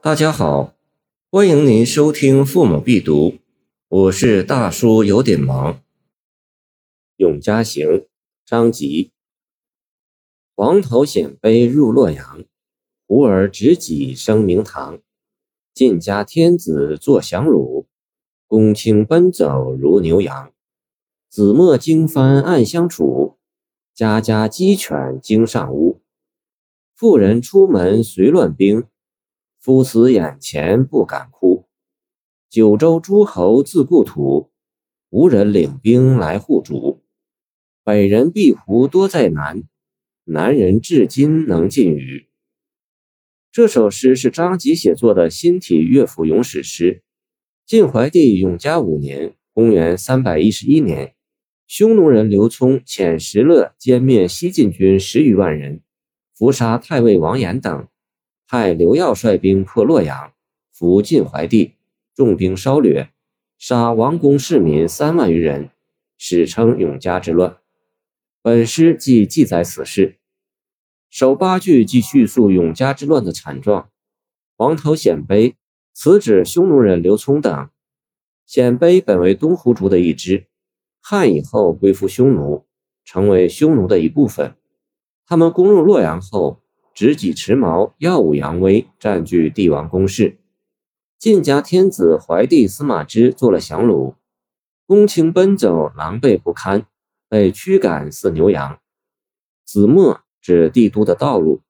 大家好，欢迎您收听《父母必读》，我是大叔，有点忙。《永嘉行》张籍。黄头显卑入洛阳，胡儿执戟升明堂。晋家天子坐降虏，公卿奔走如牛羊。子墨经幡暗相处，家家鸡犬惊上屋。妇人出门随乱兵。夫死眼前不敢哭，九州诸侯自故土，无人领兵来护主。北人壁胡多在南，南人至今能尽语。这首诗是张籍写作的新体乐府咏史诗。晋怀帝永嘉五年（公元311年），匈奴人刘聪遣石勒歼灭西晋军十余万人，伏杀太尉王衍等。派刘耀率兵破洛阳，俘晋怀帝，重兵烧掠，杀王公市民三万余人，史称永嘉之乱。本诗即记载此事。首八句即叙述永嘉之乱的惨状。黄头鲜卑，此指匈奴人刘聪等。鲜卑本为东胡族的一支，汉以后归附匈奴，成为匈奴的一部分。他们攻入洛阳后。执戟持矛，耀武扬威，占据帝王宫室。晋家天子怀帝司马之做了降虏，公卿奔走，狼狈不堪，被驱赶似牛羊。子墨指帝都的道路，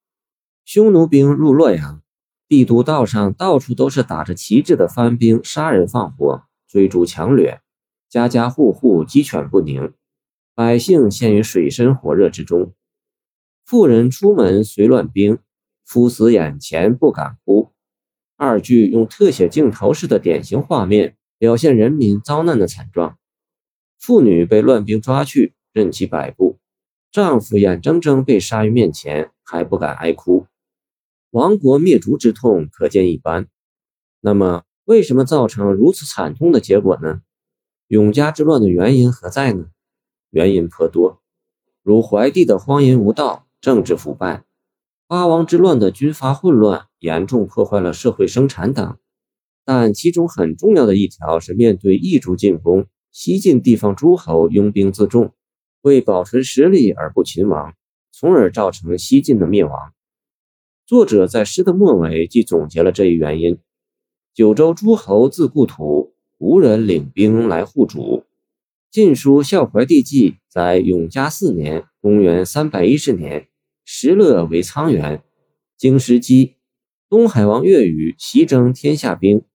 匈奴兵入洛阳，帝都道上到处都是打着旗帜的番兵，杀人放火，追逐强掠，家家户户鸡犬不宁，百姓陷于水深火热之中。妇人出门随乱兵，夫死眼前不敢哭。二句用特写镜头式的典型画面，表现人民遭难的惨状。妇女被乱兵抓去，任其摆布；丈夫眼睁睁被杀于面前，还不敢哀哭。亡国灭族之痛可见一斑。那么，为什么造成如此惨痛的结果呢？永嘉之乱的原因何在呢？原因颇多，如怀帝的荒淫无道。政治腐败、八王之乱的军阀混乱，严重破坏了社会生产等。但其中很重要的一条是，面对异族进攻，西晋地方诸侯拥兵自重，为保存实力而不勤王，从而造成西晋的灭亡。作者在诗的末尾即总结了这一原因：九州诸侯自故土，无人领兵来护主。《晋书·孝怀帝纪》在永嘉四年（公元310年），石勒为沧源，京师基，东海王岳宇西征天下兵，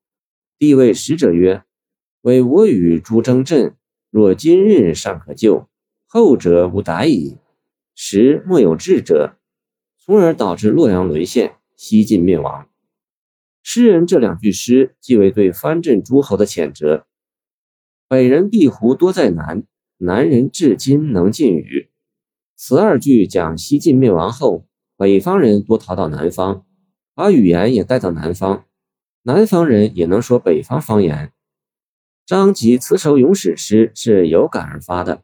帝谓使者曰：“为我与诸征阵，若今日尚可救，后者无逮矣。时莫有智者，从而导致洛阳沦陷，西晋灭亡。”诗人这两句诗，即为对藩镇诸侯的谴责。北人壁胡多在南，南人至今能尽语。此二句讲西晋灭亡后，北方人多逃到南方，把语言也带到南方，南方人也能说北方方言。张籍此首咏史诗是有感而发的。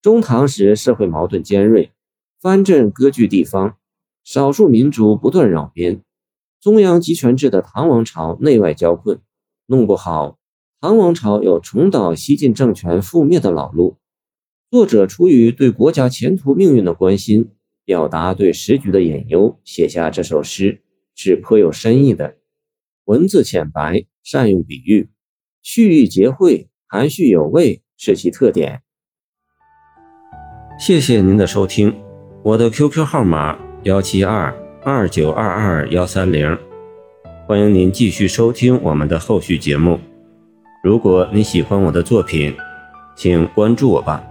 中唐时社会矛盾尖锐，藩镇割据地方，少数民族不断扰边，中央集权制的唐王朝内外交困，弄不好。唐王朝有重蹈西晋政权覆灭的老路。作者出于对国家前途命运的关心，表达对时局的隐忧，写下这首诗是颇有深意的。文字浅白，善用比喻，蓄意结会，含蓄有味，是其特点。谢谢您的收听，我的 QQ 号码幺七二二九二二幺三零，欢迎您继续收听我们的后续节目。如果你喜欢我的作品，请关注我吧。